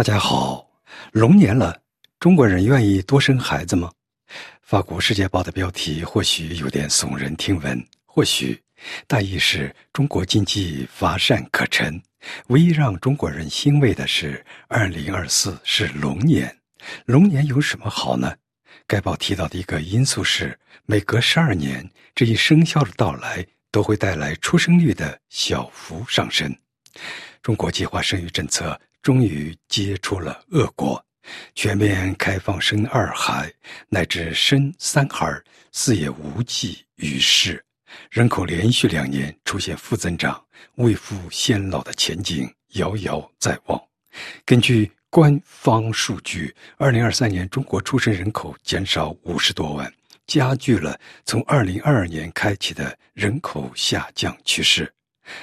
大家好，龙年了，中国人愿意多生孩子吗？法国《世界报》的标题或许有点耸人听闻，或许大意是中国经济乏善可陈。唯一让中国人欣慰的是，二零二四是龙年。龙年有什么好呢？该报提到的一个因素是，每隔十二年，这一生肖的到来都会带来出生率的小幅上升。中国计划生育政策。终于结出了恶果，全面开放生二孩乃至生三孩，似也无济于事。人口连续两年出现负增长，未富先老的前景遥遥在望。根据官方数据，二零二三年中国出生人口减少五十多万，加剧了从二零二二年开启的人口下降趋势。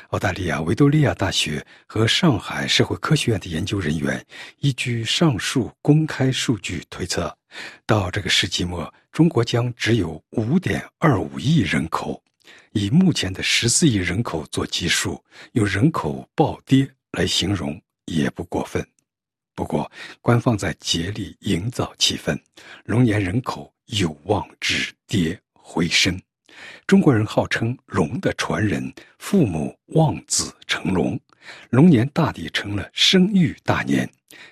澳大利亚维多利亚大学和上海社会科学院的研究人员依据上述公开数据推测，到这个世纪末，中国将只有5.25亿人口。以目前的14亿人口做基数，用人口暴跌来形容也不过分。不过，官方在竭力营造气氛，龙年人口有望止跌回升。中国人号称龙的传人，父母望子成龙，龙年大抵成了生育大年。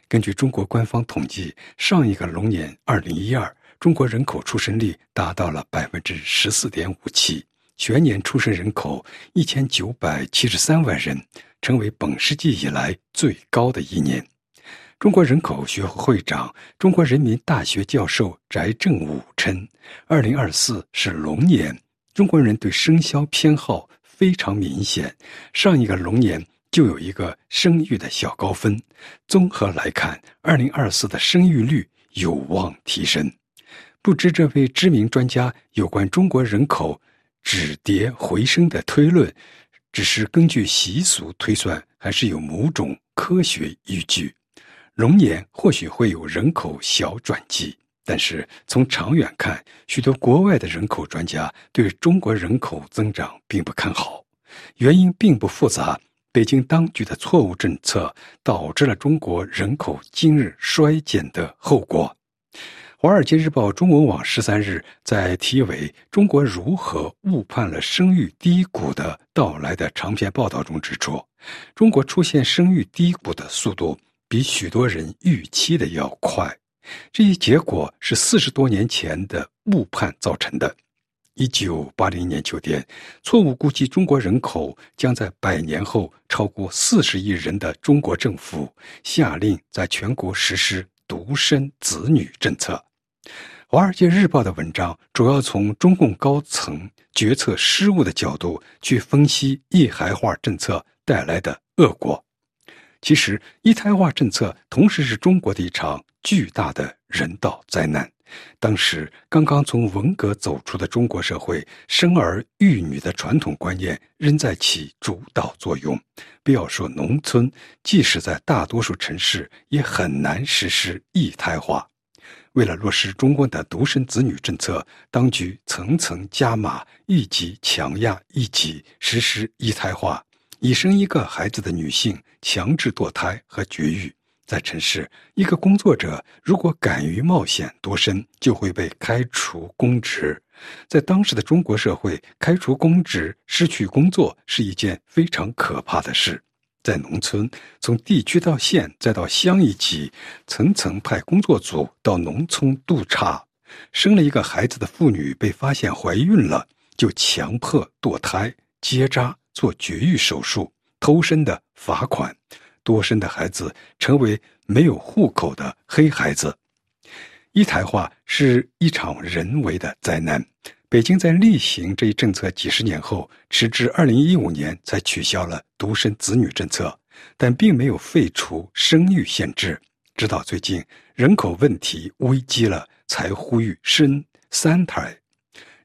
根据中国官方统计，上一个龙年二零一二，中国人口出生率达到了百分之十四点五七，全年出生人口一千九百七十三万人，成为本世纪以来最高的一年。中国人口学会会长、中国人民大学教授翟正武称，二零二四是龙年。中国人对生肖偏好非常明显，上一个龙年就有一个生育的小高分。综合来看，二零二四的生育率有望提升。不知这位知名专家有关中国人口止跌回升的推论，只是根据习俗推算，还是有某种科学依据？龙年或许会有人口小转机。但是从长远看，许多国外的人口专家对中国人口增长并不看好，原因并不复杂。北京当局的错误政策导致了中国人口今日衰减的后果。《华尔街日报》中文网十三日在题为“中国如何误判了生育低谷的到来”的长篇报道中指出，中国出现生育低谷的速度比许多人预期的要快。这一结果是四十多年前的误判造成的。一九八零年秋天，错误估计中国人口将在百年后超过四十亿人的中国政府下令在全国实施独生子女政策。《华尔街日报》的文章主要从中共高层决策失误的角度去分析一孩化政策带来的恶果。其实，一胎化政策同时是中国的一场巨大的人道灾难。当时刚刚从文革走出的中国社会，生儿育女的传统观念仍在起主导作用。不要说农村，即使在大多数城市，也很难实施一胎化。为了落实中国的独生子女政策，当局层层加码，一级强压一级实施一胎化。已生一个孩子的女性强制堕胎和绝育，在城市，一个工作者如果敢于冒险多生，就会被开除公职。在当时的中国社会，开除公职、失去工作是一件非常可怕的事。在农村，从地区到县再到乡一级，层层派工作组到农村督查。生了一个孩子的妇女被发现怀孕了，就强迫堕胎、结扎。做绝育手术、偷生的罚款，多生的孩子成为没有户口的黑孩子。一胎化是一场人为的灾难。北京在例行这一政策几十年后，直至二零一五年才取消了独生子女政策，但并没有废除生育限制。直到最近人口问题危机了，才呼吁生三胎。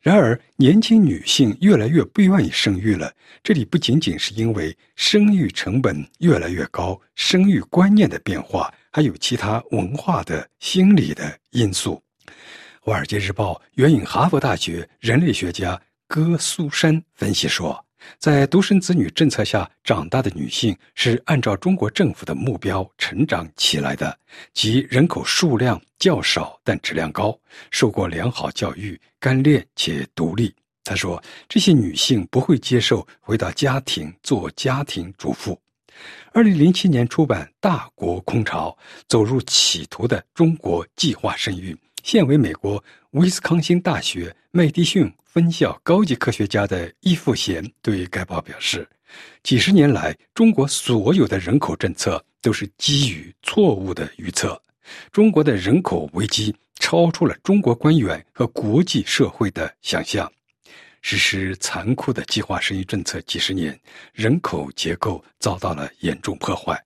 然而，年轻女性越来越不愿意生育了。这里不仅仅是因为生育成本越来越高、生育观念的变化，还有其他文化的、心理的因素。《华尔街日报》援引哈佛大学人类学家戈苏珊分析说，在独生子女政策下长大的女性是按照中国政府的目标成长起来的，即人口数量较少但质量高，受过良好教育，干练且独立。他说：“这些女性不会接受回到家庭做家庭主妇。”二零零七年出版《大国空巢：走入企图的中国计划生育》，现为美国威斯康星大学麦迪逊。分校高级科学家的易富贤对该报表示：“几十年来，中国所有的人口政策都是基于错误的预测。中国的人口危机超出了中国官员和国际社会的想象。实施残酷的计划生育政策几十年，人口结构遭到了严重破坏。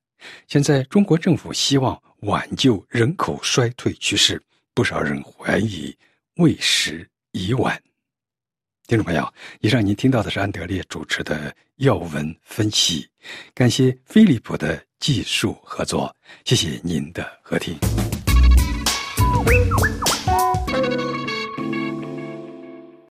现在，中国政府希望挽救人口衰退趋势，不少人怀疑为时已晚。”听众朋友，以上您听到的是安德烈主持的要闻分析，感谢飞利浦的技术合作，谢谢您的合听。